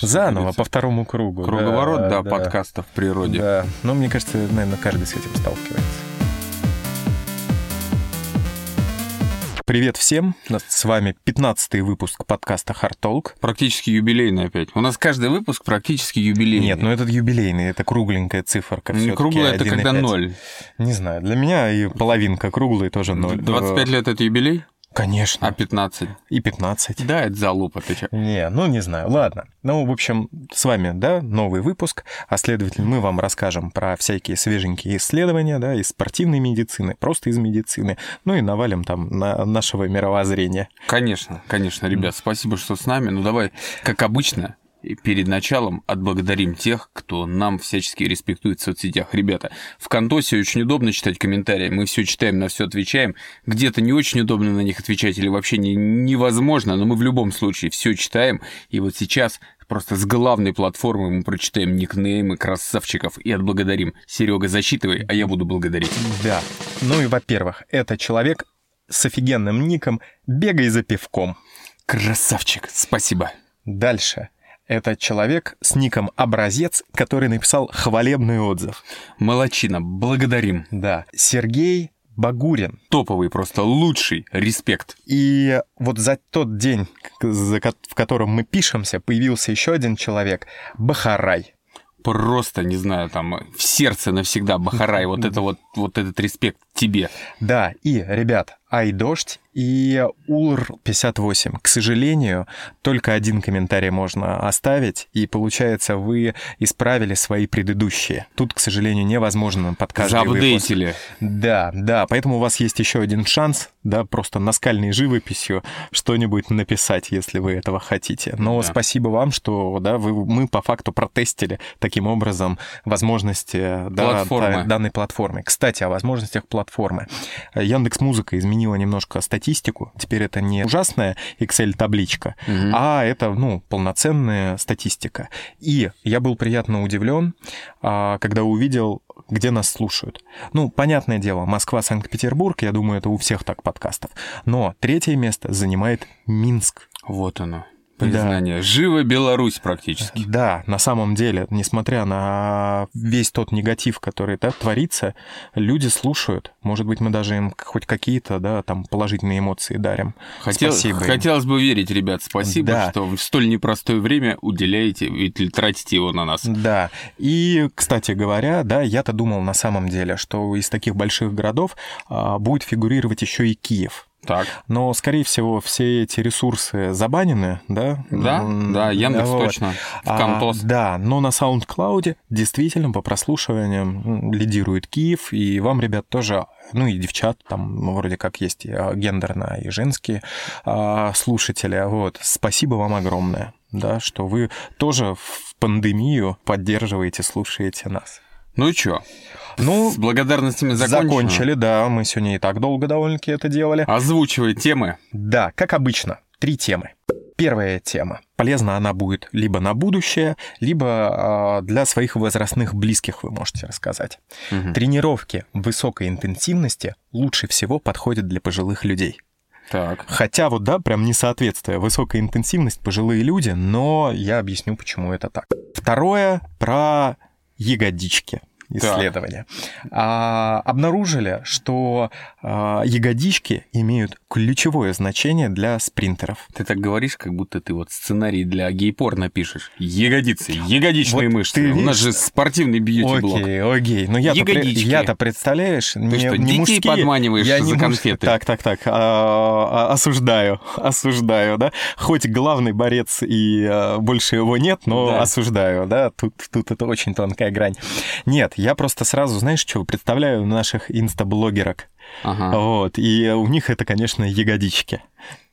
Заново, по второму кругу. Круговорот, да, да, подкаста в природе. Да, но мне кажется, наверное, каждый с этим сталкивается. Привет всем, с вами 15 выпуск подкаста Hard Talk. Практически юбилейный опять. У нас каждый выпуск практически юбилейный. Нет, ну этот юбилейный, это кругленькая циферка. Не круглая, это когда ноль. Не знаю, для меня и половинка круглая тоже ноль. 25 лет это юбилей? Конечно. А 15? И 15. Да, это залупа, ты че? Не, ну не знаю, ладно. Ну, в общем, с вами, да, новый выпуск, а следовательно, мы вам расскажем про всякие свеженькие исследования, да, из спортивной медицины, просто из медицины, ну и навалим там на нашего мировоззрения. Конечно, конечно, ребят, спасибо, что с нами. Ну, давай, как обычно, и перед началом отблагодарим тех, кто нам всячески респектует в соцсетях. Ребята, в Контосе очень удобно читать комментарии, мы все читаем, на все отвечаем. Где-то не очень удобно на них отвечать или вообще не, невозможно, но мы в любом случае все читаем. И вот сейчас просто с главной платформы мы прочитаем никнеймы красавчиков и отблагодарим. Серега, зачитывай, а я буду благодарить. Да. Ну и, во-первых, это человек с офигенным ником «Бегай за пивком». Красавчик, спасибо. Дальше. Это человек с ником Образец, который написал хвалебный отзыв. Молодчина, благодарим. Да. Сергей Багурин. Топовый просто, лучший, респект. И вот за тот день, в котором мы пишемся, появился еще один человек, Бахарай просто, не знаю, там, в сердце навсегда Бахарай, вот это вот, вот этот респект тебе. Да, и, ребят, Айдождь и Улр58. К сожалению, только один комментарий можно оставить, и получается, вы исправили свои предыдущие. Тут, к сожалению, невозможно под каждый Заапдейтили. выпуск. Да, да, поэтому у вас есть еще один шанс, да, просто наскальной живописью что-нибудь написать, если вы этого хотите. Но да. спасибо вам, что, да, вы, мы по факту протестили таким образом возможности да, данной платформы. Кстати, о возможностях платформы. Яндекс Музыка изменила изменила немножко статистику. Теперь это не ужасная Excel-табличка, угу. а это, ну, полноценная статистика. И я был приятно удивлен, а, когда увидел где нас слушают. Ну, понятное дело, Москва, Санкт-Петербург, я думаю, это у всех так подкастов. Но третье место занимает Минск. Вот оно признание. Да. Живо Беларусь практически. Да, на самом деле, несмотря на весь тот негатив, который да, творится, люди слушают. Может быть, мы даже им хоть какие-то да, там положительные эмоции дарим. Хотел, спасибо. Хотелось бы верить, ребят, спасибо, да. что в столь непростое время уделяете или тратите его на нас. Да. И, кстати говоря, да, я-то думал на самом деле, что из таких больших городов а, будет фигурировать еще и Киев. Так. Но, скорее всего, все эти ресурсы забанены, да? Да, да, Яндекс вот. точно, в. А, да, но на SoundCloud действительно по прослушиваниям лидирует Киев, и вам, ребят, тоже ну и девчат, там вроде как есть и а, гендерно, и женские а, слушатели. Вот. Спасибо вам огромное, да, что вы тоже в пандемию поддерживаете, слушаете нас. Ну и чё? Ну, с благодарностями закончили. Закончили, да. Мы сегодня и так долго довольно-таки это делали. Озвучивай темы. Да, как обычно. Три темы. Первая тема. Полезна она будет либо на будущее, либо э, для своих возрастных близких вы можете рассказать. Угу. Тренировки высокой интенсивности лучше всего подходят для пожилых людей. Так. Хотя вот, да, прям несоответствие. Высокая интенсивность, пожилые люди, но я объясню, почему это так. Второе про ягодички исследования, а, обнаружили, что а, ягодички имеют ключевое значение для спринтеров. Ты так говоришь, как будто ты вот сценарий для гей-порно пишешь. Ягодицы, ягодичные вот мышцы. Ты У нас же спортивный бьюти-блог. Окей, окей. Но я-то, я-то представляешь, ты не, что, не детей мужские, подманиваешь я за конфеты? Так, так, так. А, а, осуждаю, осуждаю, да. Хоть главный борец и а, больше его нет, но да. осуждаю, да. Тут, тут это очень тонкая грань. Нет, я просто сразу, знаешь, что представляю наших инстаблогерок. Ага. Вот, и у них это, конечно, ягодички.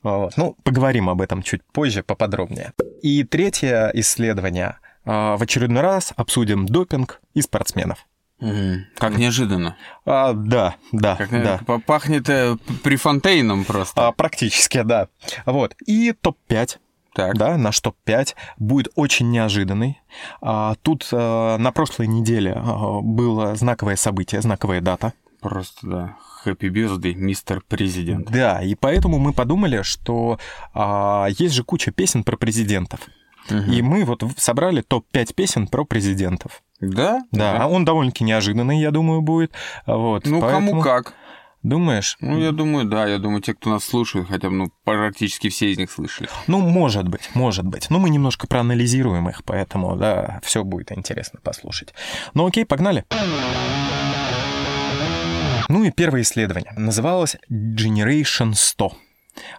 Вот. Ну, поговорим об этом чуть позже, поподробнее. И третье исследование. А, в очередной раз обсудим допинг и спортсменов. Угу. Как неожиданно. А, да, да, как, да. Пахнет э, прифонтейном просто. А, практически, да. Вот. И топ-5 так. Да, наш топ-5 будет очень неожиданный. А, тут а, на прошлой неделе а, было знаковое событие, знаковая дата. Просто, да. Happy birthday, мистер президент. Да, и поэтому мы подумали, что а, есть же куча песен про президентов. Угу. И мы вот собрали топ-5 песен про президентов. Да? Да, а он довольно-таки неожиданный, я думаю, будет. Вот, ну, поэтому... кому как. Думаешь? Ну, я думаю, да. Я думаю, те, кто нас слушает, хотя бы ну, практически все из них слышали. Ну, может быть, может быть. Ну, мы немножко проанализируем их, поэтому, да, все будет интересно послушать. Ну, окей, погнали. Ну и первое исследование. Называлось Generation 100.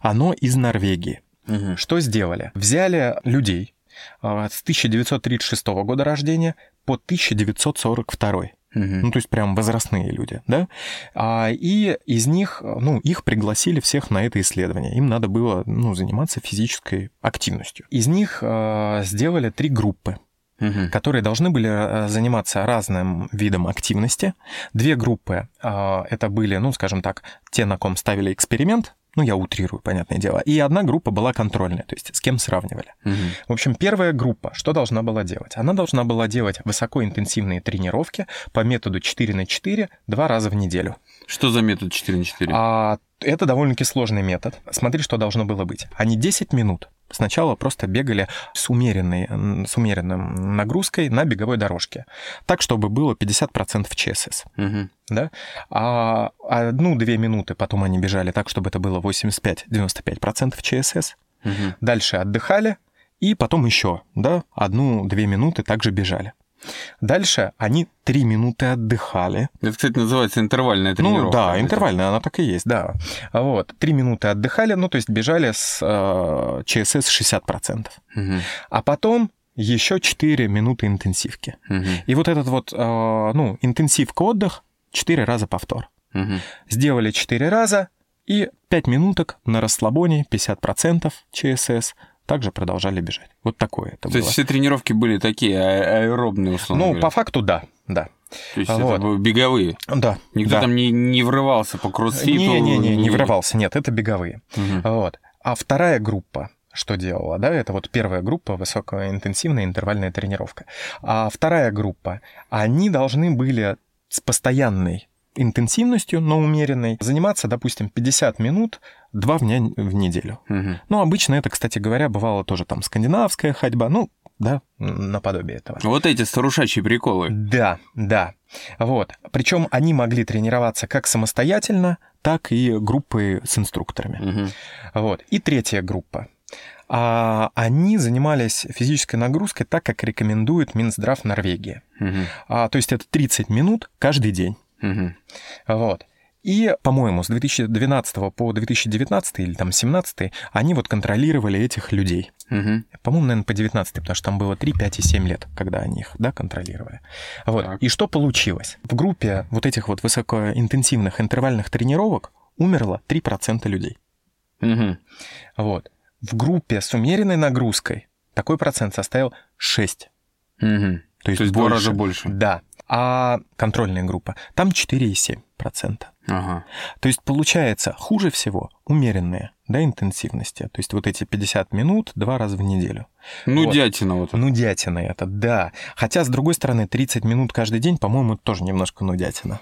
Оно из Норвегии. Угу. Что сделали? Взяли людей а, с 1936 года рождения по 1942. Угу. Ну, то есть прям возрастные люди, да? А, и из них, ну, их пригласили всех на это исследование. Им надо было, ну, заниматься физической активностью. Из них а, сделали три группы угу. которые должны были а, заниматься разным видом активности. Две группы а, это были, ну, скажем так, те, на ком ставили эксперимент, ну, я утрирую, понятное дело. И одна группа была контрольная, то есть с кем сравнивали. Угу. В общем, первая группа что должна была делать? Она должна была делать высокоинтенсивные тренировки по методу 4 на 4 два раза в неделю. Что за метод 4 на 4? А, это довольно-таки сложный метод. Смотри, что должно было быть. Они 10 минут Сначала просто бегали с, умеренной, с умеренным нагрузкой на беговой дорожке, так, чтобы было 50% ЧСС. Угу. Да? А одну-две минуты потом они бежали так, чтобы это было 85-95% ЧСС. Угу. Дальше отдыхали, и потом еще, да, одну-две минуты также бежали. Дальше они три минуты отдыхали. Это, кстати, называется интервальная ну тренировка. Ну да, интервальная, она так и есть, да. Вот, три минуты отдыхали, ну то есть бежали с э, ЧСС 60%. Угу. А потом еще 4 минуты интенсивки. Угу. И вот этот вот, э, ну, интенсивка-отдых, 4 раза повтор. Угу. Сделали 4 раза, и 5 минуток на расслабоне, 50% ЧСС, также продолжали бежать. Вот такое это То было. есть все тренировки были такие а, аэробные, условно Ну, говоря. по факту, да, да. То есть вот. это беговые? Да. Никто да. там не, не врывался по кроссфиту? Не-не-не, не врывался, нет, это беговые. Угу. Вот. А вторая группа, что делала, да, это вот первая группа, высокоинтенсивная интервальная тренировка. А вторая группа, они должны были с постоянной интенсивностью, но умеренной, заниматься, допустим, 50 минут два дня в неделю. Угу. Ну, обычно это, кстати говоря, бывало тоже там скандинавская ходьба, ну, да, наподобие этого. Вот эти старушачьи приколы. Да, да. Вот. Причем они могли тренироваться как самостоятельно, так и группы с инструкторами. Угу. Вот. И третья группа. А они занимались физической нагрузкой так, как рекомендует Минздрав Норвегии. Угу. А, то есть это 30 минут каждый день. Угу. Вот. И, по-моему, с 2012 по 2019 или там 17 они вот контролировали этих людей. Угу. По-моему, наверное, по 19 потому что там было 3, 5 и 7 лет, когда они их, да, контролировали. Вот. Так. И что получилось? В группе вот этих вот высокоинтенсивных интервальных тренировок умерло 3% людей. Угу. Вот. В группе с умеренной нагрузкой такой процент составил 6. Угу. То есть, То есть больше. два раза больше. Да а контрольная группа, там 4,7%. Ага. То есть получается хуже всего умеренные да, интенсивности. То есть вот эти 50 минут два раза в неделю. Ну, вот. дятина вот. Ну, дятина это, да. Хотя, с другой стороны, 30 минут каждый день, по-моему, тоже немножко нудятина.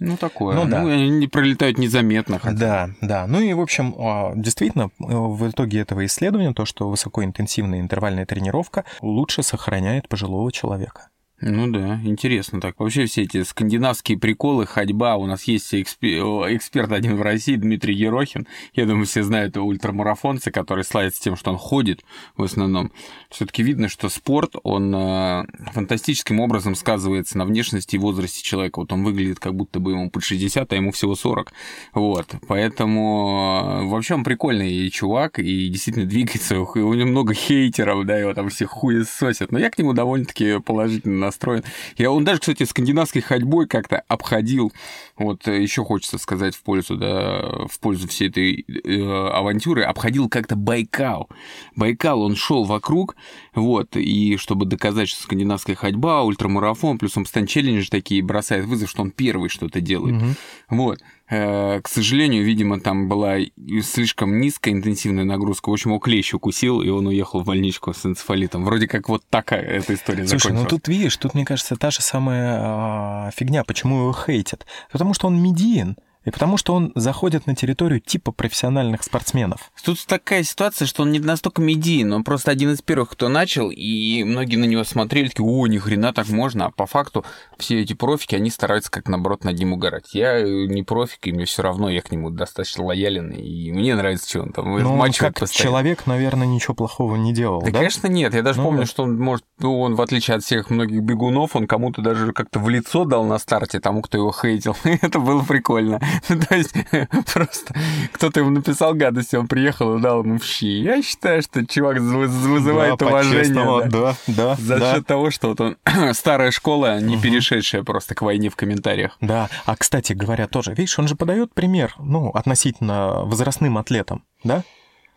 Ну, такое. Ну, да. ну, они пролетают незаметно. Хотя. Да, да. Ну и, в общем, а, действительно, в итоге этого исследования то, что высокоинтенсивная интервальная тренировка лучше сохраняет пожилого человека. Ну да, интересно так. Вообще все эти скандинавские приколы, ходьба. У нас есть эксперт один в России, Дмитрий Ерохин. Я думаю, все знают ультрамарафонца, который славится тем, что он ходит в основном. все таки видно, что спорт, он э, фантастическим образом сказывается на внешности и возрасте человека. Вот он выглядит, как будто бы ему под 60, а ему всего 40. Вот. Поэтому э, вообще он прикольный чувак, и действительно двигается. И у него много хейтеров, да, его там все хуесосят. Но я к нему довольно-таки положительно настроен. Я, он даже, кстати, скандинавской ходьбой как-то обходил, вот э, еще хочется сказать в пользу, да, в пользу всей этой э, авантюры, обходил как-то Байкал. Байкал, он шел вокруг, вот, и чтобы доказать, что скандинавская ходьба, ультрамарафон, плюс он постоянно челленджи такие бросает вызов, что он первый что-то делает. Угу. Вот. Э, к сожалению, видимо, там была слишком низкая интенсивная нагрузка. В общем, его клещ укусил, и он уехал в больничку с энцефалитом. Вроде как вот такая эта история Слушай, закончилась. ну тут видишь, тут, мне кажется, та же самая а, фигня. Почему его хейтят? Потому что он медиен. И потому что он заходит на территорию типа профессиональных спортсменов. Тут такая ситуация, что он не настолько медийный, он просто один из первых, кто начал, и многие на него смотрели, такие, о, ни хрена так можно, а по факту все эти профики, они стараются как наоборот над ним угорать. Я не профик, и мне все равно, я к нему достаточно лоялен, и мне нравится, что он там ну, как постоянно. человек, наверное, ничего плохого не делал, да? да? конечно, нет. Я даже ну, помню, что он, может, ну, он, в отличие от всех многих бегунов, он кому-то даже как-то в лицо дал на старте тому, кто его хейтил. Это было прикольно. То есть просто кто-то ему написал гадости, он приехал и дал ему в щи. Я считаю, что чувак вызывает да, уважение. Да, да, За да. счет того, что вот он старая школа, не угу. перешедшая просто к войне в комментариях. Да. А, кстати говоря, тоже, видишь, он же подает пример, ну, относительно возрастным атлетам, да?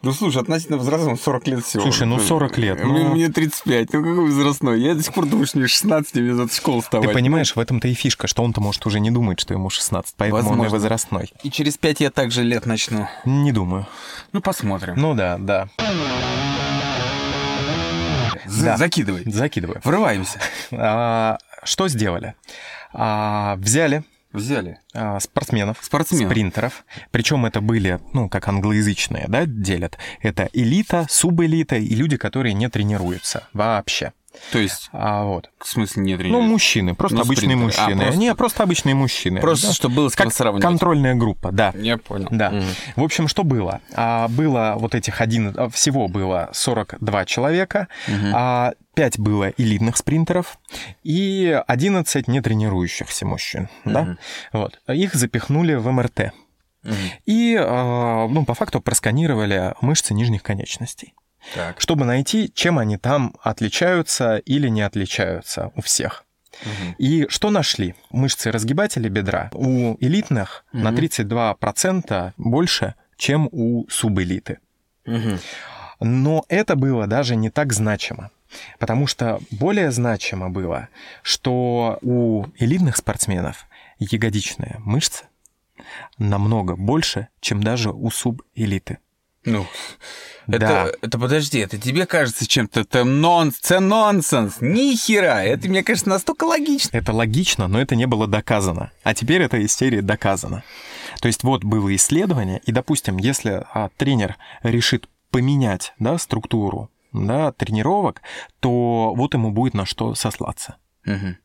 Ну, слушай, относительно возрастным 40 лет всего. Слушай, ну 40 лет. Ну... Мне 35, ну какой возрастной? Я до сих пор думаю, что мне 16, мне за школу вставать. Ты понимаешь, в этом-то и фишка, что он-то может уже не думать, что ему 16, поэтому Возможно. он и возрастной. И через 5 я также лет начну. Не думаю. Ну, посмотрим. Ну да, да. да. Закидывай. Закидывай. Врываемся. А, что сделали? А, взяли Взяли. А, спортсменов, спортсменов, спринтеров. Причем это были, ну, как англоязычные, да, делят. Это элита, субэлита и люди, которые не тренируются вообще. То есть, а, вот. в смысле не тренируются? Ну, мужчины, просто ну, обычные спринтеры. мужчины. А, просто... Не, просто обычные мужчины. Просто, да? чтобы было с как сравнивать. контрольная группа, да. Я понял. Да. Угу. В общем, что было? А, было вот этих один... А, всего было 42 человека, угу. а 5 было элитных спринтеров и 11 нетренирующихся мужчин, угу. да? Вот. Их запихнули в МРТ. Угу. И, а, ну, по факту просканировали мышцы нижних конечностей так. чтобы найти, чем они там отличаются или не отличаются у всех. Угу. И что нашли? Мышцы разгибателя бедра у элитных угу. на 32% больше, чем у субэлиты. Угу. Но это было даже не так значимо. Потому что более значимо было, что у элитных спортсменов ягодичная мышца намного больше, чем даже у субэлиты. Ну, это, да. это подожди, это тебе кажется чем-то это нонс, это нонсенс, ни хера, это мне кажется настолько логично. Это логично, но это не было доказано. А теперь эта истерия доказана. То есть вот было исследование, и, допустим, если а, тренер решит поменять да, структуру да, тренировок, то вот ему будет на что сослаться. Угу.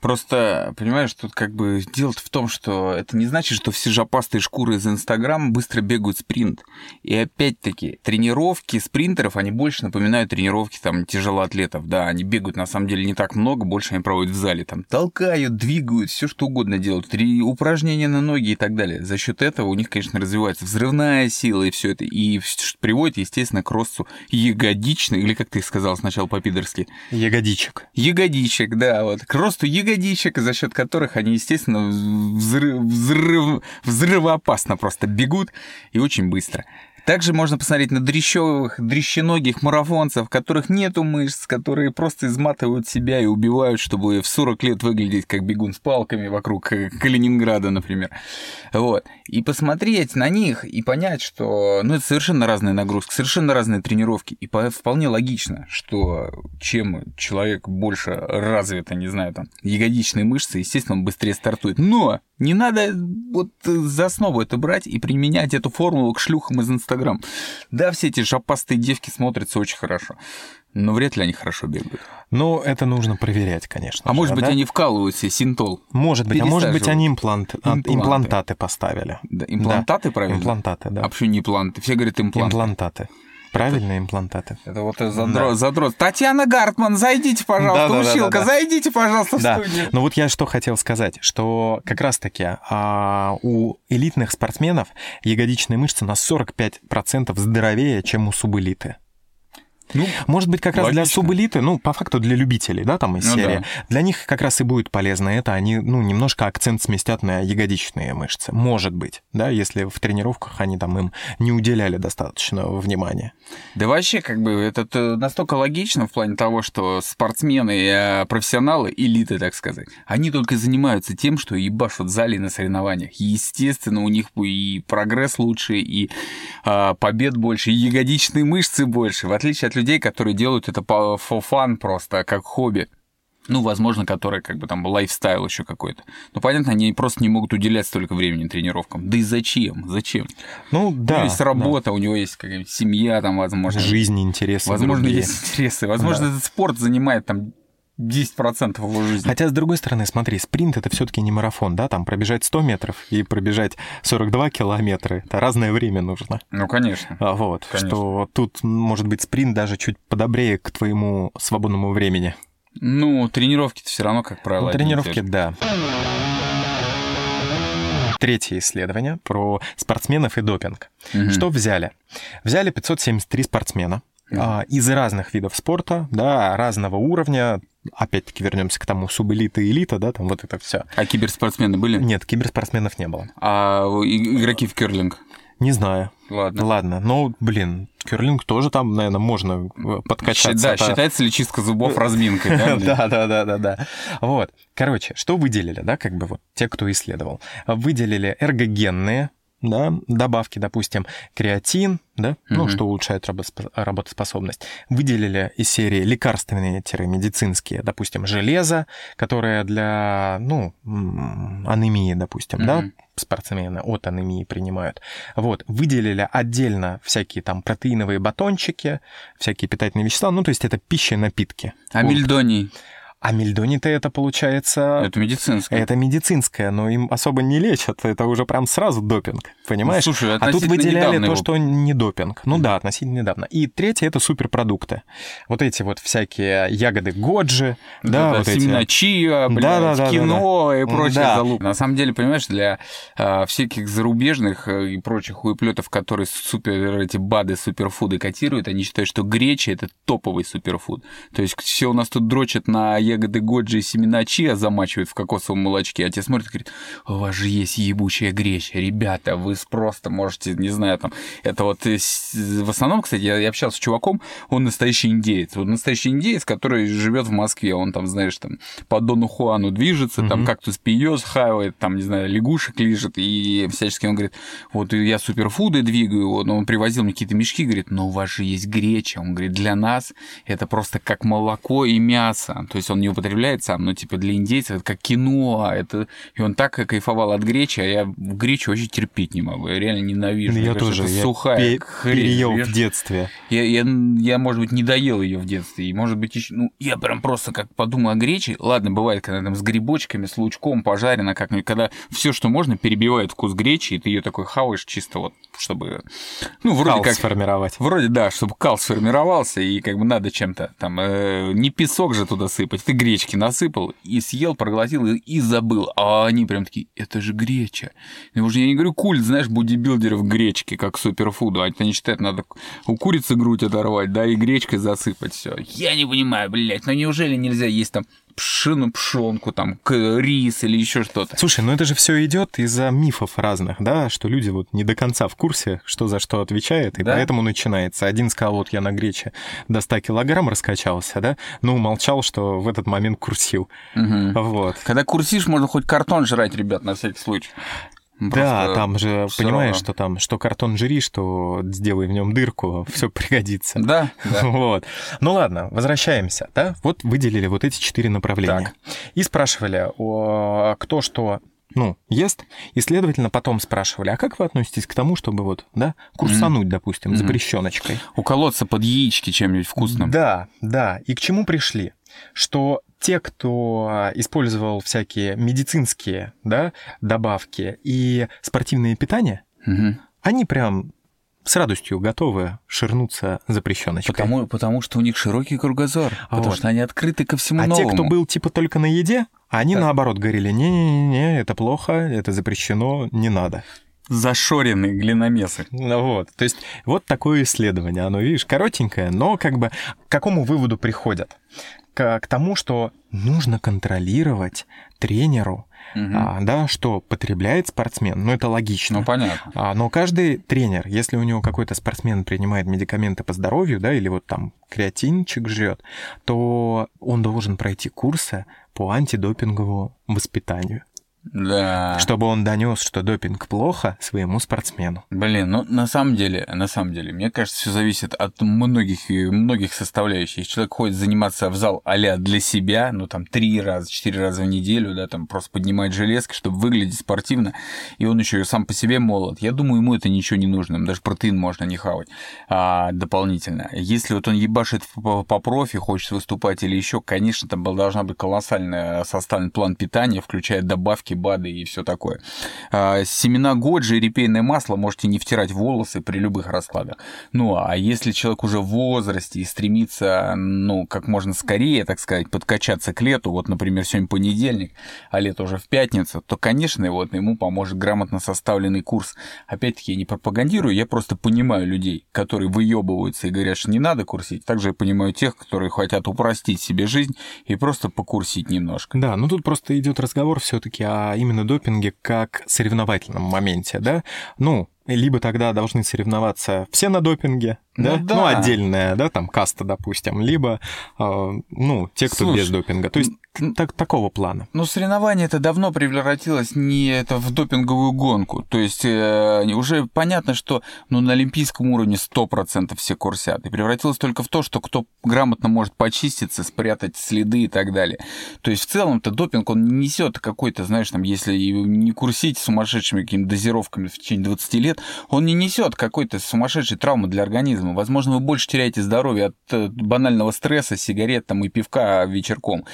Просто, понимаешь, тут как бы дело в том, что это не значит, что все жопастые шкуры из Инстаграм быстро бегают спринт. И опять-таки, тренировки спринтеров, они больше напоминают тренировки там тяжелоатлетов. Да, они бегают на самом деле не так много, больше они проводят в зале. Там толкают, двигают, все что угодно делают. Три упражнения на ноги и так далее. За счет этого у них, конечно, развивается взрывная сила и все это. И приводит, естественно, к росту ягодичных, или как ты сказал сначала по-пидорски? Ягодичек. Ягодичек, да, вот. К росту ягодичек ягодичек, за счет которых они, естественно, взрыв, взрыв, взрывоопасно просто бегут и очень быстро. Также можно посмотреть на дрещевых, дрещеногих марафонцев, которых нету мышц, которые просто изматывают себя и убивают, чтобы в 40 лет выглядеть как бегун с палками вокруг э, Калининграда, например. Вот. И посмотреть на них и понять, что ну, это совершенно разные нагрузки, совершенно разные тренировки. И вполне логично, что чем человек больше развит, не знаю, там, ягодичные мышцы, естественно, он быстрее стартует. Но не надо вот за основу это брать и применять эту формулу к шлюхам из Инстаграм. Да, все эти жопастые девки смотрятся очень хорошо. Но вряд ли они хорошо бегают. Ну, это нужно проверять, конечно. А же, может быть, да? они вкалывают себе синтол? Может быть, а может быть, они имплант... А, импланты. имплантаты поставили. Да, имплантаты, да. правильно? Имплантаты, да. А почему не импланты? Все говорят импланты. Имплантаты. Правильные имплантаты. Это вот задрот, да. задрот. Татьяна Гартман, зайдите, пожалуйста, да, да, училка, да, да, да. зайдите, пожалуйста, в да. студию. Ну вот я что хотел сказать, что как раз-таки а, у элитных спортсменов ягодичные мышцы на 45% здоровее, чем у субэлиты. Ну, Может быть, как логично. раз для субэлиты, ну, по факту для любителей, да, там из ну, серии, да. для них как раз и будет полезно это, они, ну, немножко акцент сместят на ягодичные мышцы. Может быть, да, если в тренировках они там им не уделяли достаточно внимания. Да вообще, как бы, это настолько логично в плане того, что спортсмены, э, профессионалы, элиты, так сказать, они только занимаются тем, что ебашут в зале на соревнованиях. Естественно, у них и прогресс лучше, и а, побед больше, и ягодичные мышцы больше, в отличие от людей, которые делают это по for fun просто, как хобби. Ну, возможно, которые как бы там лайфстайл еще какой-то. Ну, понятно, они просто не могут уделять столько времени тренировкам. Да и зачем? Зачем? Ну, да. У него есть работа, да. у него есть какая-нибудь семья, там, возможно. Жизнь, интересы. Возможно, другие. есть интересы. Возможно, да. этот спорт занимает там 10% его жизни. Хотя, с другой стороны, смотри, спринт это все-таки не марафон, да, там пробежать 100 метров и пробежать 42 километра, это разное время нужно. Ну, конечно. А, вот, конечно. что тут, может быть, спринт даже чуть подобрее к твоему свободному времени. Ну, тренировки все равно, как правило. Ну, тренировки, да. Третье исследование про спортсменов и допинг. Угу. Что взяли? Взяли 573 спортсмена а, из разных видов спорта, да, разного уровня. Опять-таки вернемся к тому субэлита и элита, да, там вот это все. А киберспортсмены были? Нет, киберспортсменов не было. А игроки в керлинг? Не знаю. Ладно. Ладно. Ну, блин, керлинг тоже там, наверное, можно э, подкачаться. Да, считается ли чистка зубов разминкой, да? Да, да, да, да, да. Вот. Короче, что выделили, да, как бы вот те, кто исследовал? Выделили эргогенные да, добавки, допустим, креатин, да, mm-hmm. ну, что улучшает работоспособность. Выделили из серии лекарственные-медицинские, допустим, железо, которое для, ну, анемии, допустим, mm-hmm. да, спортсмены от анемии принимают. Вот, выделили отдельно всякие там протеиновые батончики, всякие питательные вещества, ну, то есть это пища и напитки. А вот. А мельдоний-то это получается... Это медицинское. Это медицинское, но им особо не лечат. Это уже прям сразу допинг, понимаешь? Слушай, а тут выделяли то, его... что не допинг. Ну mm. да, относительно недавно. И третье — это суперпродукты. Вот эти вот всякие ягоды годжи, да, да вот семена эти... чиа, блядь, да, да, да, кино да, да. и прочее да. залуп. На самом деле, понимаешь, для а, всяких зарубежных э, и прочих хуеплетов, которые супер эти БАДы, суперфуды котируют, они считают, что греча — это топовый суперфуд. То есть все у нас тут дрочат на ягоды годжи и семена чиа замачивают в кокосовом молочке, а те смотрят и говорят, у вас же есть ебучая греча, ребята, вы просто можете, не знаю, там, это вот в основном, кстати, я, я общался с чуваком, он настоящий индеец, вот настоящий индеец, который живет в Москве, он там, знаешь, там, по Дону Хуану движется, mm-hmm. там, кактус пьет, хавает, там, не знаю, лягушек лежит, и всячески он говорит, вот я суперфуды двигаю, вот, он привозил мне какие-то мешки, говорит, но у вас же есть греча, он говорит, для нас это просто как молоко и мясо, то есть он не употребляет сам, но типа для индейцев это как кино, это... и он так кайфовал от гречи, а я гречу вообще терпеть не могу, я реально ненавижу. Я тоже, я сухая пе- хрень. Переел в детстве. Я, я, я, может быть, не доел ее в детстве, и, может быть, еще... ну, я прям просто как подумал о гречи, ладно, бывает, когда там с грибочками, с лучком пожарено как-нибудь, когда все, что можно, перебивает вкус гречи, и ты ее такой хаваешь чисто вот, чтобы, ну, вроде кал как... сформировать. Вроде, да, чтобы кал сформировался, и как бы надо чем-то там, э, не песок же туда сыпать, ты гречки насыпал и съел, проглотил и, и забыл. А они прям такие, это же греча. И уже я не говорю культ, знаешь, бодибилдеров гречки, как суперфуду. Они считают, надо у курицы грудь оторвать, да, и гречкой засыпать все. Я не понимаю, блядь, ну неужели нельзя есть там пшену, пшенку, там, рис или еще что-то. Слушай, ну это же все идет из-за мифов разных, да, что люди вот не до конца в курсе, что за что отвечает, и да? поэтому начинается. Один сказал, вот я на грече до 100 килограмм раскачался, да, ну молчал, что в этот момент курсил. Угу. Вот. Когда курсишь, можно хоть картон жрать, ребят, на всякий случай. Просто да, там же понимаешь, равно. что там что картон жри, что сделай в нем дырку, все пригодится. Да, да. Вот. Ну ладно, возвращаемся, да? Вот выделили вот эти четыре направления. Так. И спрашивали, кто что ну, ест, и, следовательно, потом спрашивали, а как вы относитесь к тому, чтобы вот, да, курсануть, mm-hmm. допустим, mm-hmm. запрещеночкой? Уколоться под яички чем-нибудь вкусным. Да, да. И к чему пришли? Что те, кто использовал всякие медицинские да, добавки и спортивное питание, mm-hmm. они прям с радостью готовы ширнуться запрещеночкой. Потому, потому что у них широкий кругозор, а потому вот. что они открыты ко всему а новому. А те, кто был типа только на еде, они да. наоборот говорили, не-не-не, это плохо, это запрещено, не надо. Зашоренные глиномесы. Ну вот, то есть вот такое исследование, оно, видишь, коротенькое, но как бы к какому выводу приходят? К, к тому, что нужно контролировать тренеру угу. а, да, что потребляет спортсмен, ну это логично. Ну понятно. А, но каждый тренер, если у него какой-то спортсмен принимает медикаменты по здоровью, да, или вот там креатинчик жрет, то он должен пройти курсы по антидопинговому воспитанию. Да. Чтобы он донес, что допинг плохо своему спортсмену. Блин, ну на самом деле, на самом деле, мне кажется, все зависит от многих и многих составляющих. Если человек ходит заниматься в зал а для себя, ну там три раза, четыре раза в неделю, да, там просто поднимать железки, чтобы выглядеть спортивно, и он еще и сам по себе молод, я думаю, ему это ничего не нужно, ему даже протеин можно не хавать а, дополнительно. Если вот он ебашит по, по профи, хочет выступать или еще, конечно, там должна быть колоссальная составлен план питания, включая добавки, БАДы и все такое. А, семена годжи и репейное масло можете не втирать в волосы при любых раскладах. Ну, а если человек уже в возрасте и стремится, ну, как можно скорее, так сказать, подкачаться к лету, вот, например, сегодня понедельник, а лето уже в пятницу, то, конечно, вот ему поможет грамотно составленный курс. Опять-таки, я не пропагандирую, я просто понимаю людей, которые выебываются и говорят, что не надо курсить. Также я понимаю тех, которые хотят упростить себе жизнь и просто покурсить немножко. Да, ну тут просто идет разговор все-таки о именно допинге как соревновательном моменте, да? Ну, либо тогда должны соревноваться все на допинге, да? Ну, да. ну отдельная, да, там каста, допустим, либо, э, ну, те, кто Слушай, без допинга. То есть так, такого плана. Ну, соревнование это давно превратилось не это в допинговую гонку. То есть э, уже понятно, что ну, на олимпийском уровне 100% все курсят. И превратилось только в то, что кто грамотно может почиститься, спрятать следы и так далее. То есть в целом-то допинг, он не несет какой-то, знаешь, там, если не курсить сумасшедшими какими-то дозировками в течение 20 лет, он не несет какой-то сумасшедшей травмы для организма. Возможно, вы больше теряете здоровье от э, банального стресса, сигарет там, и пивка вечерком.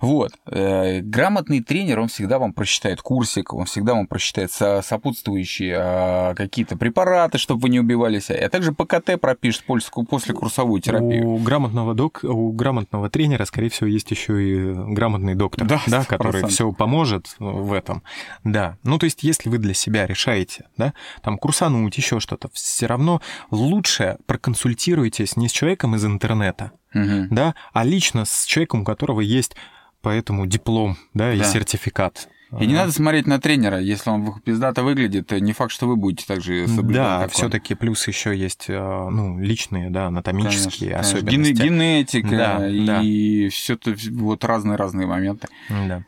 Вот. Э, грамотный тренер, он всегда вам просчитает курсик, он всегда вам просчитает сопутствующие а, какие-то препараты, чтобы вы не убивали себя, а также ПКТ пропишет после курсовую терапию. У грамотного, док, у грамотного тренера, скорее всего, есть еще и грамотный доктор, да, да, который все поможет в этом. Да. Ну, то есть, если вы для себя решаете, да, там курсануть, еще что-то, все равно лучше проконсультируйтесь не с человеком из интернета, угу. да, а лично с человеком, у которого есть поэтому диплом, да, и да. сертификат. И не надо смотреть на тренера, если он пиздато выглядит, не факт, что вы будете также соблюдать. Да, все-таки плюс еще есть э, ну, личные, да, анатомические конечно, особенности. Конечно. Генетика да, и да. все вот разные-разные моменты. Да.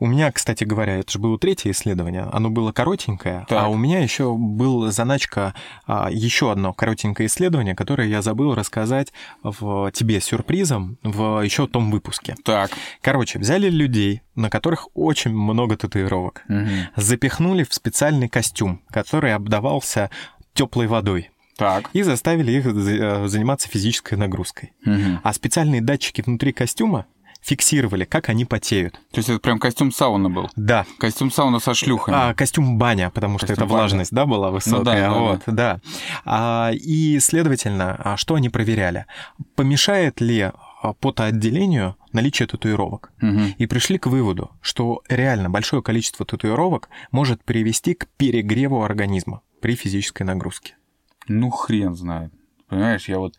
У меня, кстати говоря, это же было третье исследование, оно было коротенькое, так. а у меня еще был заначка а, еще одно коротенькое исследование, которое я забыл рассказать в тебе сюрпризом в еще том выпуске. Так. Короче, взяли людей, на которых очень много татуировок, угу. запихнули в специальный костюм, который обдавался теплой водой. Так. И заставили их э, заниматься физической нагрузкой. Угу. А специальные датчики внутри костюма фиксировали, как они потеют. То есть это прям костюм сауна был? Да. Костюм сауна со шлюхами? А, костюм баня, потому костюм что это влажность, баня. да, была высокая. Ну, да, вот, да. да. А, и, следовательно, а что они проверяли? Помешает ли а, потоотделению наличие татуировок. Угу. И пришли к выводу, что реально большое количество татуировок может привести к перегреву организма при физической нагрузке. Ну, хрен знает. Понимаешь, я вот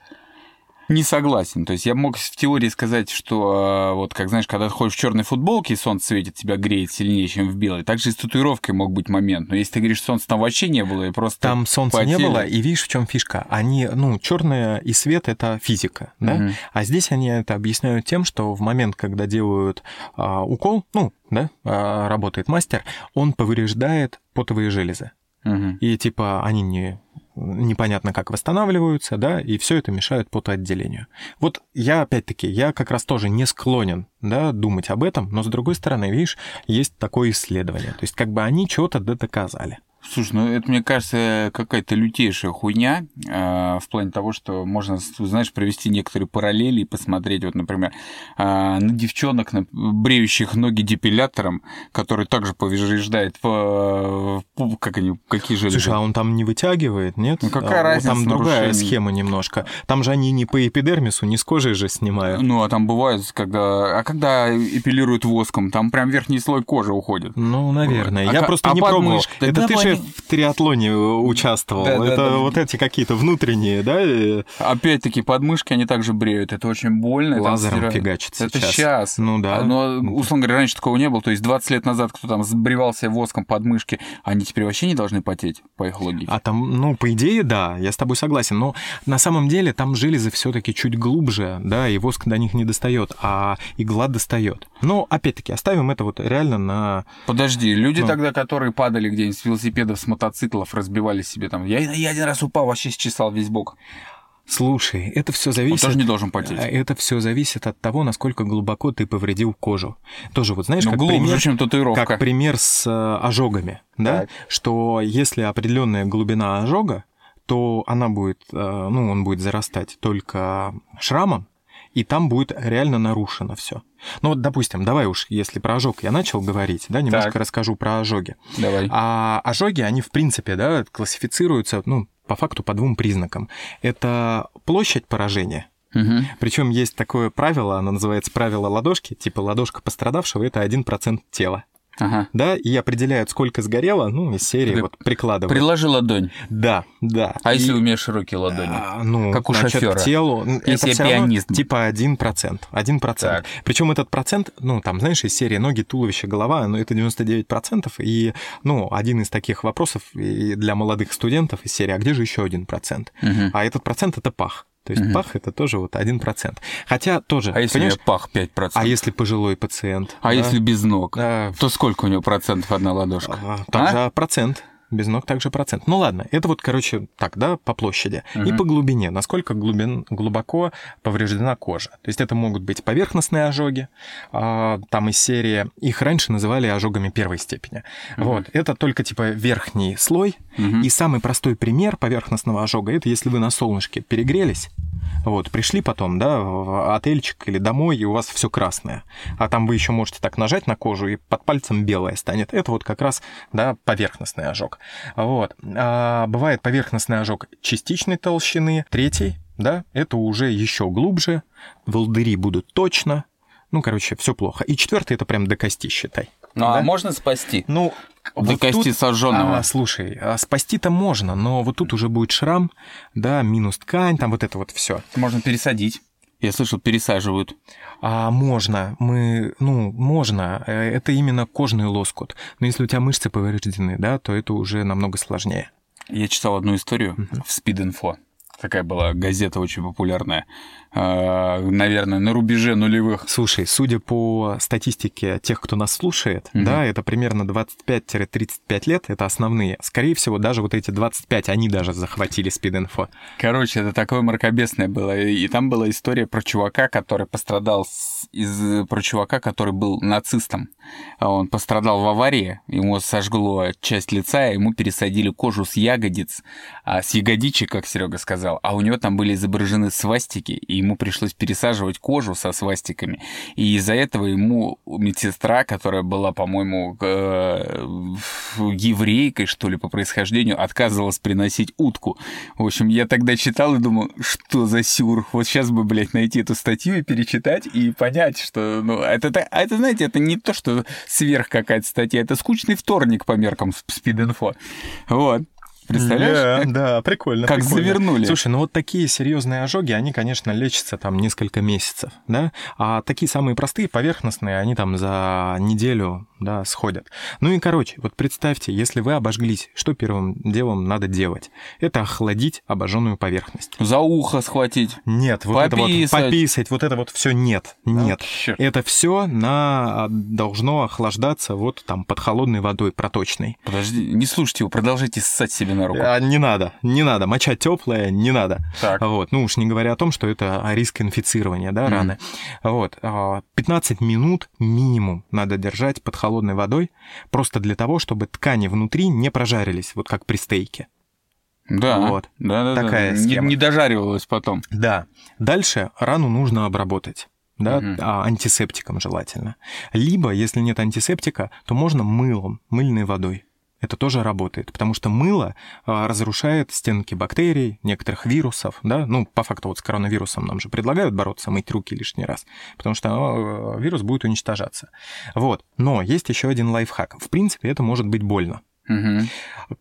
не согласен. То есть я мог в теории сказать, что вот как знаешь, когда ты ходишь в черной футболке и солнце светит, тебя греет сильнее, чем в белой. Также и с татуировкой мог быть момент. Но если ты говоришь, солнца там вообще не было, и просто там солнца потели... не было, и видишь, в чем фишка? Они, ну, черное и свет это физика, да? Угу. А здесь они это объясняют тем, что в момент, когда делают а, укол, ну, да, а, работает мастер, он повреждает потовые железы. Угу. И типа они не непонятно как восстанавливаются, да, и все это мешает потоотделению. Вот я, опять-таки, я как раз тоже не склонен, да, думать об этом, но с другой стороны, видишь, есть такое исследование. То есть как бы они чего-то доказали. Слушай, ну это, мне кажется, какая-то лютейшая хуйня э, в плане того, что можно, знаешь, провести некоторые параллели и посмотреть, вот, например, э, на девчонок, на, бреющих ноги депилятором, который также повреждает, по, по, как они, какие же... Слушай, а он там не вытягивает, нет? Ну какая а, разница? Там другая схема немножко. Там же они не по эпидермису, не с кожи же снимают. Ну, а там бывает, когда... А когда эпилируют воском, там прям верхний слой кожи уходит. Ну, наверное. А, Я просто а не пробовал. Это ты же в триатлоне участвовал. Да, да, это да. вот эти какие-то внутренние, да? э, Опять-таки, подмышки они также бреют. Это очень больно. Лазером стирает. фигачит Это сейчас. сейчас. Ну да. Но, условно говоря, раньше такого не было. То есть 20 лет назад кто там сбривался воском подмышки, они теперь вообще не должны потеть, по их логике. А там, ну, по идее, да, я с тобой согласен. Но на самом деле там железы все-таки чуть глубже, да, и воск до них не достает, а игла достает. Но опять-таки оставим это вот реально на. Подожди, люди Ну. тогда, которые падали где-нибудь с велосипедов, с мотоциклов, разбивали себе там. Я, я один раз упал, вообще счесал весь бок. Слушай, это все Он зависит. тоже не должен потеть. А Это все зависит от того, насколько глубоко ты повредил кожу. Тоже вот знаешь, Ну, как глубже, пример, чем татуировка. как пример с э, ожогами, да, Так. что если определенная глубина ожога, то она будет, э, ну, он будет зарастать только шрамом, и там будет реально нарушено все. Ну вот, допустим, давай уж, если про ожог я начал говорить, да, немножко Так. расскажу про ожоги. Давай. А ожоги, они, в принципе, да, классифицируются, ну, по факту по двум признакам. Это площадь поражения, Мгм. причем есть такое правило, оно называется правило ладошки, типа ладошка пострадавшего это 1% тела. Ага. Да, и определяют, сколько сгорело, ну, из серии Ты вот прикладывают. Приложи ладонь. Да, да. А И, если у меня широкие ладони? а, ну, Как у значит, шофёра. к телу, н- Если это я всё равно пианист. типа 1%. 1%. Так. Причем этот процент, ну, там, знаешь, из серии ноги, туловище, голова, ну, это 99%. И, ну, один из таких вопросов для молодых студентов из серии, а где же еще 1%? Мгм. А этот процент это пах. То есть Мгм. пах это тоже вот 1%. Хотя тоже, А если понимаешь, пах 5%? а если пожилой пациент? А да? если без ног? Да, То сколько у него процентов одна ладошка? а, Также процент. Без ног также процент. Ну ладно, это вот, короче, так, да, по площади. И Мгм. по глубине, насколько глубин, глубоко повреждена кожа. То есть это могут быть поверхностные ожоги, а, там из серии, их раньше называли ожогами первой степени. Вот, это только типа верхний слой. Мгм. И самый простой пример поверхностного ожога, это если вы на солнышке перегрелись, вот, пришли потом, да, в отельчик или домой, и у вас все красное. А там вы еще можете так нажать на кожу, и под пальцем белое станет. Это вот как раз, да, поверхностный ожог. Вот. А бывает поверхностный ожог частичной толщины. Третий, да, это уже еще глубже. Волдыри будут точно. Ну, короче, все плохо. И четвертый это прям до кости, считай. Ну, а Да? можно спасти? Ну, До вот кости тут- сожженного. а, слушай, а спасти-то можно, но вот тут уже будет шрам, да, минус ткань, там вот это вот все. Можно пересадить. Я слышал, пересаживают. А можно, мы, ну, можно, э, это именно кожный лоскут. Но если у тебя мышцы повреждены, да, то это уже намного сложнее. Я читал одну историю в Speed Info. Такая была газета очень популярная. А, Наверное, на рубеже нулевых. Слушай, судя по статистике тех, кто нас слушает, Мгм. да, это примерно 25-35 лет, это основные. Скорее всего, даже вот эти 25, они даже захватили спид-инфо. Короче, это такое мракобесное было. И там была история про чувака, который пострадал с- из про чувака, который был нацистом. А Он пострадал в аварии, ему сожгло часть лица, ему пересадили кожу с ягодиц, а с ягодичек, как Серега сказал, а у него там были изображены свастики, и ему пришлось пересаживать кожу со свастиками. И из-за этого ему медсестра, которая была, по-моему, э, еврейкой, что ли, по происхождению, отказывалась приносить утку. В общем, я тогда читал и думал, что за сюр? Вот сейчас бы, блядь, найти эту статью и перечитать, и понять, что, ну, это, та- а это, знаете, это не то, что сверх какая-то статья, это скучный вторник по меркам спид-инфо. Вот. Представляешь? Да, да, прикольно. Как прикольно. завернули. Слушай, ну вот такие серьезные ожоги, они, конечно, лечатся там несколько месяцев, да, а такие самые простые, поверхностные, они там за неделю, да, сходят. Ну и, короче, вот представьте, если вы обожглись, что первым делом надо делать? Это охладить обожженную поверхность. За ухо схватить. Нет, вот это вот Пописать. пописать, вот это вот все нет, нет. чёрт. Это все на должно охлаждаться вот там под холодной водой проточной. Подожди, не слушайте его, продолжайте ссать себе на руку. А, не надо, не надо. Моча теплая, не надо. Так. Вот. Ну уж не говоря о том, что это риск инфицирования, да, Мгм. раны. Вот. А, 15 минут минимум надо держать под холодной водой, просто для того, чтобы ткани внутри не прожарились, вот как при стейке. Да, Вот. да, да, да. Такая Не- схема. не дожаривалось потом. Да. Дальше рану нужно обработать. Да, а, антисептиком желательно. Либо, если нет антисептика, то можно мылом, мыльной водой. Это тоже работает, потому что мыло а, разрушает стенки бактерий, некоторых вирусов, да, ну, по факту вот с коронавирусом нам же предлагают бороться, мыть руки лишний раз, потому что а, вирус будет уничтожаться. Вот, но есть еще один лайфхак. В принципе, это может быть больно. Мгм.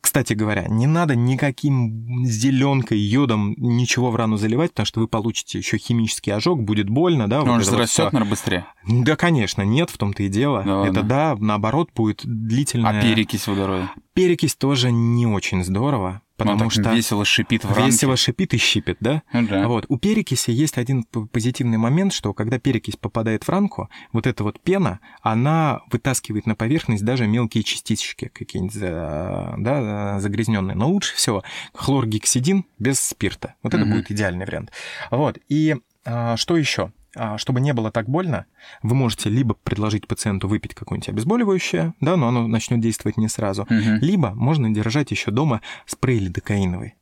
Кстати говоря, не надо никаким зеленкой, йодом ничего в рану заливать, потому что вы получите еще химический ожог, будет больно, да? Он вот же вот зарастет, всё. наверное, быстрее. Да, конечно, нет, в том-то и дело. Да это да, наоборот, будет длительная... А перекись водорода? Перекись тоже не очень здорово, потому Он что весело шипит в ранке. весело шипит и щипит, да? Ну да. Вот. У перекиси есть один позитивный момент, что когда перекись попадает в ранку, вот эта вот пена, она вытаскивает на поверхность даже мелкие частички какие-нибудь да, загрязненные. Но лучше всего хлоргексидин без спирта. Вот это Мгм. будет идеальный вариант. Вот. И а, что еще? А, Чтобы не было так больно, вы можете либо предложить пациенту выпить какое-нибудь обезболивающее, да, но оно начнет действовать не сразу, Мгм. либо можно держать еще дома спрей лидокаиновый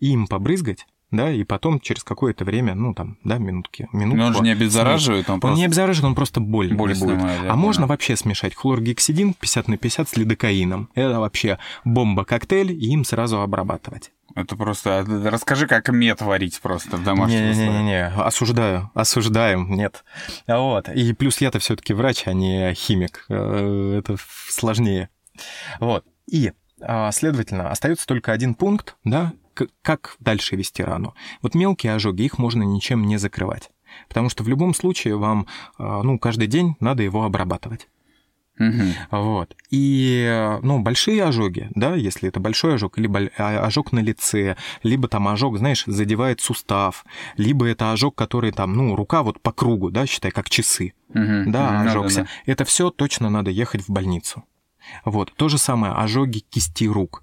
и им побрызгать, да, и потом через какое-то время, ну там, да, минутки, минутку. Но он же не обеззараживает, он Он просто... не обеззараживает, он просто боль, Боль будет. снимает, а можно понял. вообще смешать хлоргексидин 50 на 50 с лидокаином. Это вообще бомба-коктейль, и им сразу обрабатывать. Это просто... Расскажи, как мед варить просто в домашних условиях. Не-не-не, осуждаю, осуждаем, нет. А Вот. И плюс я-то все-таки врач, а не химик. Э, Это сложнее. Вот. И, а, следовательно, остается только один пункт, да, как дальше вести рану. Вот мелкие ожоги, их можно ничем не закрывать. Потому что в любом случае вам, а, ну, каждый день надо его обрабатывать. Мгм. Вот. И, э, ну, большие ожоги, да, если это большой ожог, либо а, ожог на лице, либо там ожог, знаешь, задевает сустав, либо это ожог, который там, ну, рука вот по кругу, да, считай, как часы, Мгм. да, Мгм. ожогся. Да-да-да. Это все точно надо ехать в больницу. Вот. То же самое ожоги кисти рук.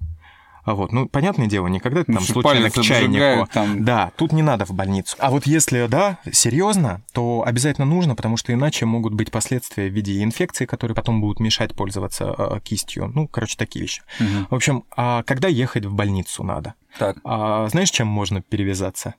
А Вот. Ну, понятное дело, никогда ты там что случайно к чайнику. там. Да, тут не надо в больницу. А вот если, да, серьезно, то обязательно нужно, потому что иначе могут быть последствия в виде инфекции, которые потом будут мешать пользоваться э, кистью. Ну, короче, такие вещи. Мгм. В общем, а когда ехать в больницу надо? Так, А знаешь, чем можно перевязаться?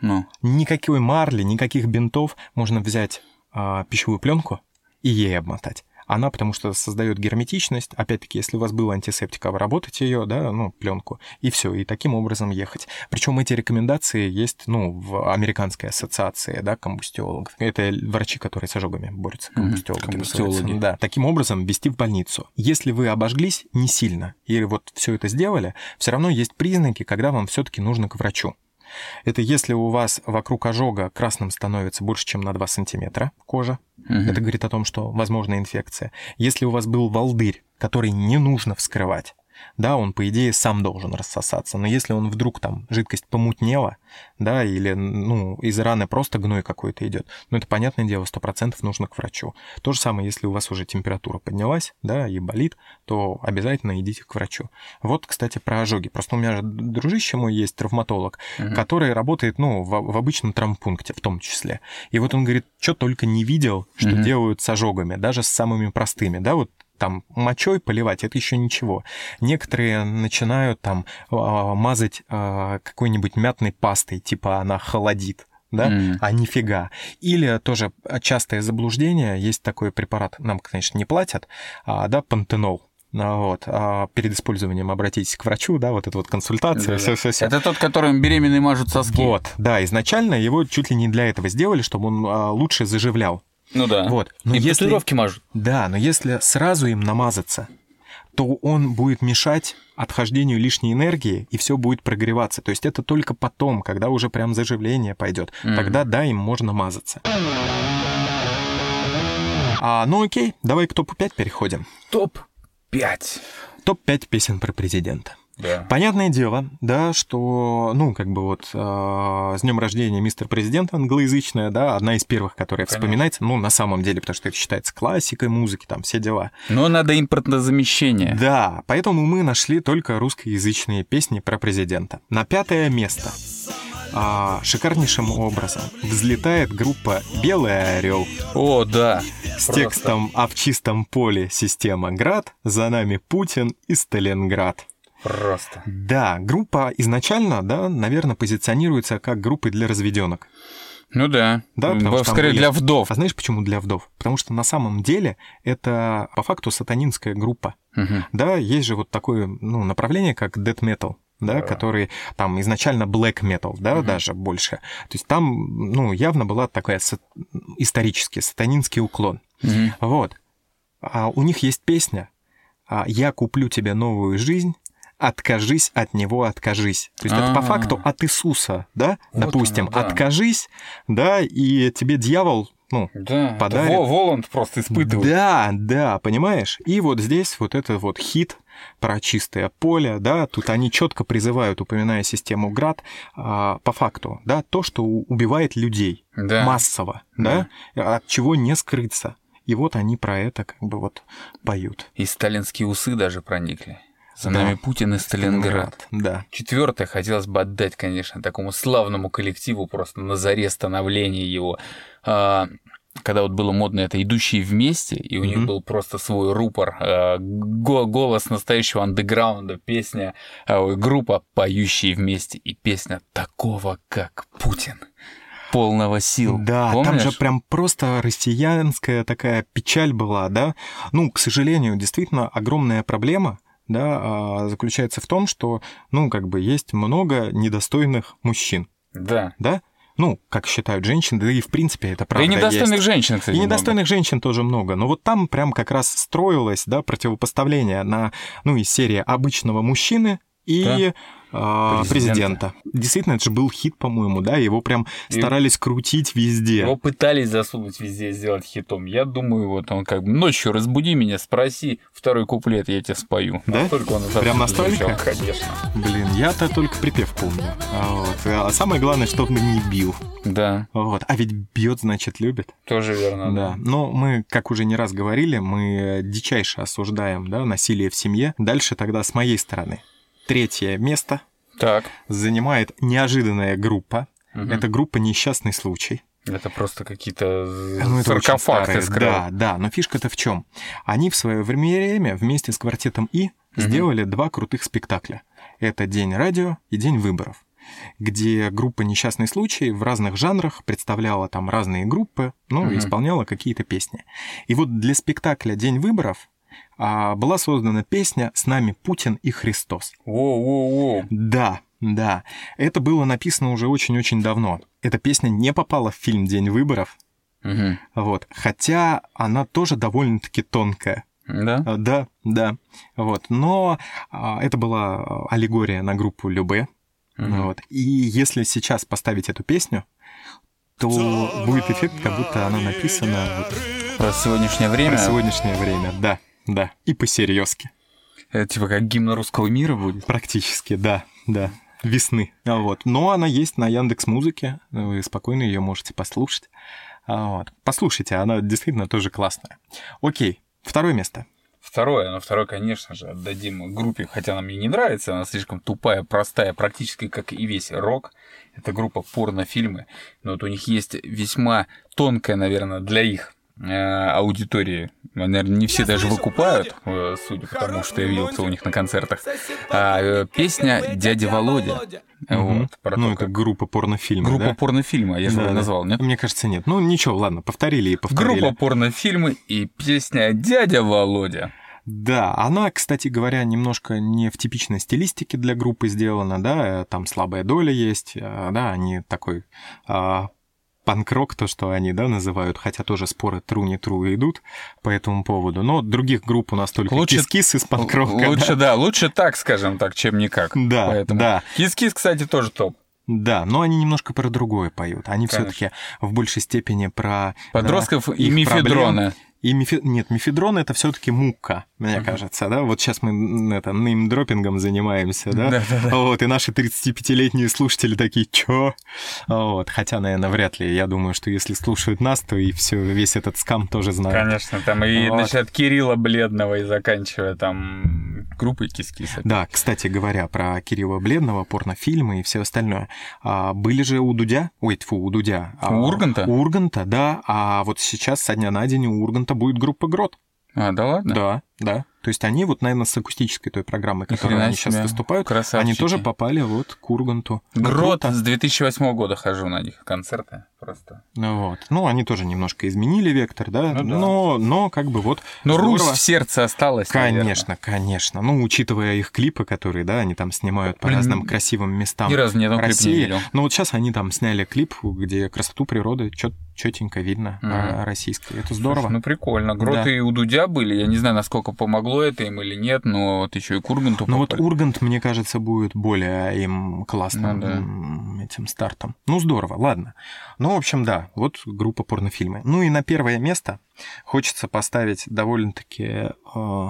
ну. Никакой марли, никаких бинтов. Можно взять а, пищевую пленку и ей обмотать. Она потому что создает герметичность. Опять-таки, если у вас был антисептик, обработать ее, да, ну, пленку, и все, и таким образом ехать. Причем эти рекомендации есть, ну, в американской ассоциации, да, комбустиологов. Это врачи, которые с ожогами борются, комбустиологи. комбустиологи. Да, таким образом вести в больницу. Если вы обожглись не сильно, и вот все это сделали, все равно есть признаки, когда вам все-таки нужно к врачу. Это если у вас вокруг ожога красным становится больше, чем на 2 сантиметра кожа. Мгм. Это говорит о том, что возможна инфекция. Если у вас был волдырь, который не нужно вскрывать, да, он, по идее, сам должен рассосаться. Но если он вдруг там жидкость помутнела, да, или, ну, из раны просто гной какой-то идет, ну, это, понятное дело, 100% нужно к врачу. То же самое, если у вас уже температура поднялась, да, и болит, то обязательно идите к врачу. Вот, кстати, про ожоги. Просто у меня же дружище мой есть, травматолог, Мгм. который работает, ну, в, в обычном травмпункте в том числе. И вот он говорит, что только не видел, что Мгм. делают с ожогами, даже с самыми простыми, да, вот там мочой поливать, это еще ничего. Некоторые начинают там а, мазать а, какой-нибудь мятной пастой, типа она холодит, да, Мгм. а нифига. Или тоже частое заблуждение, есть такой препарат, нам, конечно, не платят, а, да, пантенол. А, Вот. а перед использованием обратитесь к врачу, да, вот эта вот консультация, Да-да. все, все, все. Это тот, которым беременные мажут соски. Вот, да, изначально его чуть ли не для этого сделали, чтобы он а, лучше заживлял. Ну да. Вот. Но И если, татуировки мажут. да, но если сразу им намазаться, то он будет мешать отхождению лишней энергии, и все будет прогреваться. То есть это только потом, когда уже прям заживление пойдет. Мгм. Тогда, да, им можно мазаться. А, ну окей, давай к топу 5 переходим. Топ-5. Топ-5 песен про президента. Да. Понятное дело, да, что, ну, как бы вот э, с днем рождения мистер президент англоязычная, да, одна из первых, которая Конечно. вспоминается, ну, на самом деле, потому что это считается классикой музыки, там, все дела. Но надо импортозамещение. Да, поэтому мы нашли только русскоязычные песни про президента. На пятое место а, шикарнейшим образом взлетает группа «Белый орел» О, да. с Просто. текстом «А в чистом поле система град, за нами Путин и Сталинград». Просто. Да, группа изначально, да, наверное, позиционируется как группой для разведенок. Ну да. Да, потому Во- что Скорее были- для вдов. А знаешь, почему для вдов? Потому что на самом деле это по факту сатанинская группа. Мгм. Да, есть же вот такое ну, направление, как death metal, да, Да. который там изначально black metal, да, Мгм. даже больше. То есть там, ну, явно была такая са- исторический сатанинский уклон. Мгм. Вот. А у них есть песня, «Я куплю тебе новую жизнь, откажись от него, откажись. То есть это по факту от Иисуса, да? Вот Допустим, оно, да. откажись, да, и тебе дьявол, ну, Да, Подарит. Во- Воланд просто испытывает. да, да, понимаешь? И вот здесь вот это вот хит про чистое поле, да, тут они четко призывают, упоминая систему ГРАД, а, по факту, да, то, что убивает людей Да. массово, да, от чего не скрыться. И вот они про это как бы вот поют. И сталинские усы даже проникли. За Да. нами Путин и Сталинград. Да. Четвертое хотелось бы отдать, конечно, такому славному коллективу просто на заре становления его. А, когда вот было модно это «Идущие вместе», и у них Мгм. был просто свой рупор, го- голос настоящего андеграунда, песня, ой, группа «Поющие вместе» и песня «Такого, как Путин». Полного сил. Да, там Помнишь? же прям просто россиянская такая печаль была, да. Ну, к сожалению, действительно огромная проблема, да, а, заключается в том, что, ну, как бы есть много недостойных мужчин, Да. да. Ну, как считают женщины, да и в принципе это Да правда и недостойных есть. женщин, кстати, И много. недостойных женщин тоже много. Но вот там прям как раз строилось, да, противопоставление на, ну, из серии обычного мужчины и а, Президента. президента. Действительно, это же был хит, по-моему, да, его прям И- старались крутить везде. Его пытались засунуть везде, сделать хитом. Я думаю, вот он как бы ночью разбуди меня, спроси второй куплет, я тебе спою. Да? Настолько он Прям настолько? звучал, конечно. Блин, я-то только припев помню. А, вот. А самое главное, чтобы не бил. Да, Вот. А ведь бьет, значит, любит. тоже верно, да. да. Но мы, как уже не раз говорили, мы дичайше осуждаем да, насилие в семье. Дальше тогда с моей стороны. Третье место Так. занимает неожиданная группа. мгм. Это группа «Несчастный случай». Это просто какие-то Ну, это очень саркофаг старые, ты скрыл. Да, да, но фишка-то в чем? Они в свое время вместе с квартетом И Мгм. сделали два крутых спектакля. Это «День радио» и «День выборов», где группа «Несчастный случай» в разных жанрах представляла там разные группы, ну, и Мгм. исполняла какие-то песни. И вот для спектакля «День выборов» была создана песня «С нами Путин и Христос». Воу-воу-воу. Да, да. Это было написано уже очень-очень давно. Эта песня не попала в фильм «День выборов», Мгм. вот. Хотя она тоже довольно-таки тонкая. Да? А, Да, да. Вот. Но а, это была а, аллегория на группу Любе. Мгм. Вот. И если сейчас поставить эту песню, то будет эффект, как будто она написана вот Про сегодняшнее время. про сегодняшнее время. Да, да. И по-серьезки. Это типа как гимн русского мира будет. Практически, да, да. Весны. А Вот. Но она есть на Яндекс Музыке. Вы спокойно ее можете послушать. А Вот. Послушайте, она действительно тоже классная. Окей. Второе место. Второе, но второе, конечно же, отдадим группе, хотя она мне не нравится, она слишком тупая, простая, практически как и весь рок. Это группа порнофильмы, но вот у них есть весьма тонкая, наверное, для их аудитории. Наверное, не все даже выкупают, э, судя по тому, что я видел, кто у них на концертах. А, э, песня «Дядя Володя». Вот, про ну, то, как- группа порнофильмов, Группа да? порнофильма, я же Да, назвал, нет? Мне кажется, нет. Ну, ничего, ладно, повторили и повторили. Группа порнофильмы и песня «Дядя Володя». Да, она, кстати говоря, немножко не в типичной стилистике для группы сделана, да, э, там слабая доля есть, э, да, они такой а, панк-рок, то, что они, да, называют, хотя тоже споры true не true идут по этому поводу, но других групп у нас только Лучше- Кис-Кис из панк-рока, Лучше, да. да, лучше так, скажем так, чем никак. Да, Поэтому... да. Кис-кис, кстати, тоже топ. Да, но они немножко про другое поют. Они все-таки в большей степени про да, Подростков и их мифедрона. проблем. И мефе... Нет, мефедрон это все-таки мука, мне Мгм. кажется, да. Вот сейчас мы это неймдропингом занимаемся, да. Да-да-да. Вот, и наши 35-летние слушатели такие, чё? Вот, хотя, наверное, вряд ли. Я думаю, что если слушают нас, то и все, весь этот скам тоже знают. Конечно, там и Вот. от Кирилла Бледного и заканчивая там группой Кис-кис. Да, кстати говоря, про Кирилла Бледного, порнофильмы и все остальное. А, были же у Дудя, ой, тьфу, у Дудя. а, У Урганта? У Урганта, да. А вот сейчас со дня на день у Урганта будет группа Грот. А, да ладно? Да, да. То есть они вот, наверное, с акустической той программой, которой они сейчас выступают, Красавчики. они тоже попали вот к Урганту. Ну, Грот с 2008 года хожу на них концерты просто. Ну вот. Ну, они тоже немножко изменили вектор, да, Ну да. но, но как бы вот... Но здорово. Русь в сердце осталась, наверное. Конечно, конечно. Ну, учитывая их клипы, которые, да, они там снимают по Блин, разным красивым местам Ни разу ни клипа не России. видел. Ну, вот сейчас они там сняли клип, где красоту природы четенько видно mm. российское. Это здорово. Слушай, ну прикольно. Гроты да. и у Дудя были. Я не знаю, насколько помогло это им или нет, но вот еще и к Урганту. Ну вот Ургант, мне кажется, будет более им классным ну, да. этим стартом. Ну здорово, ладно. Ну, в общем, да, вот группа порнофильмы. Ну и на первое место хочется поставить довольно-таки э,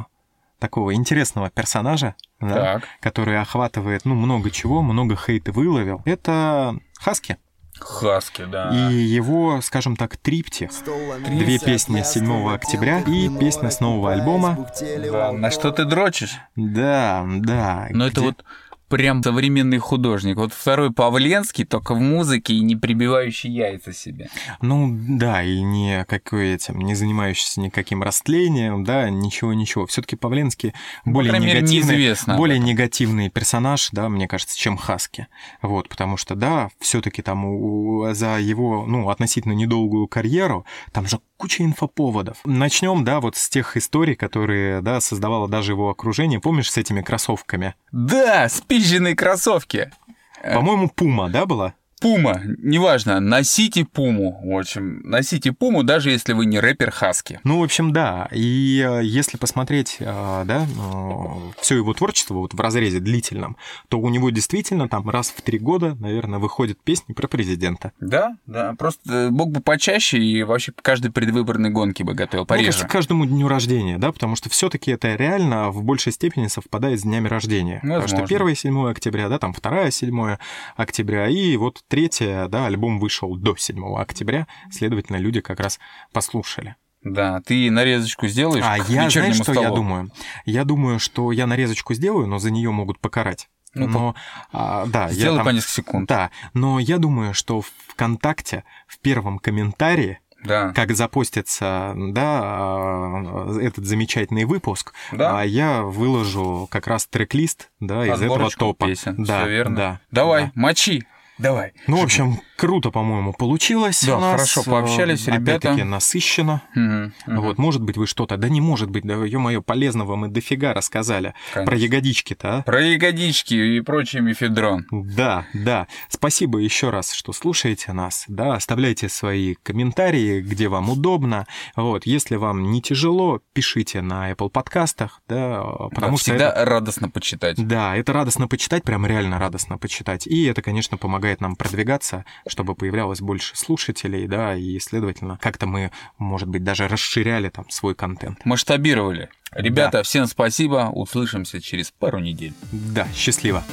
такого интересного персонажа, да, который охватывает ну, много чего, много хейта выловил. Это Хаски. Хаски, да. И его, скажем так, триптих. Две песни 7 октября и песня с нового альбома. Да, на что ты дрочишь? Да, да. Но где... это вот прям современный художник. Вот второй Павленский, только в музыке и не прибивающий яйца себе. Ну да, и не какой этим, не занимающийся никаким растлением, да, ничего-ничего. все таки Павленский более, ну, негативный, более негативный персонаж, да, мне кажется, чем Хаски. Вот, потому что, да, все таки там у, за его, ну, относительно недолгую карьеру, там же куча инфоповодов. Начнем, да, вот с тех историй, которые, да, создавало даже его окружение. Помнишь, с этими кроссовками? Да, спизженные кроссовки. По-моему, Пума, да, была? Пума, неважно, носите пуму. В общем, носите пуму, даже если вы не рэпер Хаски. Ну, в общем, да. И э, если посмотреть, э, да, э, все его творчество вот в разрезе длительном, то у него действительно там раз в три года, наверное, выходят песни про президента. Да, да. Просто Бог бы почаще и вообще каждой предвыборной гонке бы готовил пореже. Ну, каждому дню рождения, да, потому что все-таки это реально в большей степени совпадает с днями рождения. Возможно. Потому что 1 7 октября, да, там 2 7 октября, и вот третье, да, альбом вышел до 7 октября, следовательно, люди как раз послушали. Да, ты нарезочку сделаешь. А я знаешь, что я думаю? Я думаю, что я нарезочку сделаю, но за нее могут покарать. Ну, но, а, да, Сделай я там, по несколько секунд. Да, но я думаю, что в ВКонтакте в первом комментарии да. как запустится да, а, этот замечательный выпуск, да. а я выложу как раз трек-лист да, из этого топа. Песен. Да, Все верно. Да, Давай, да. мочи. Давай. Ну, в общем, круто, по-моему, получилось. Да, у нас. хорошо пообщались, ребята. Опять-таки насыщенно. Угу, угу. Вот, может быть, вы что-то... Да не может быть, да, ё-моё, полезного мы дофига рассказали. Конечно. Про ягодички-то, а? Про ягодички и прочий мифедрон. Да, да. Спасибо еще раз, что слушаете нас. Да, оставляйте свои комментарии, где вам удобно. Вот, если вам не тяжело, пишите на Apple подкастах, да, потому да, что... всегда это... радостно почитать. Да, это радостно почитать, прям реально радостно почитать. И это, конечно, помогает нам продвигаться, чтобы появлялось больше слушателей, да, и, следовательно, как-то мы, может быть, даже расширяли там свой контент. Масштабировали. Ребята, да. всем спасибо, услышимся через пару недель. Да, счастливо.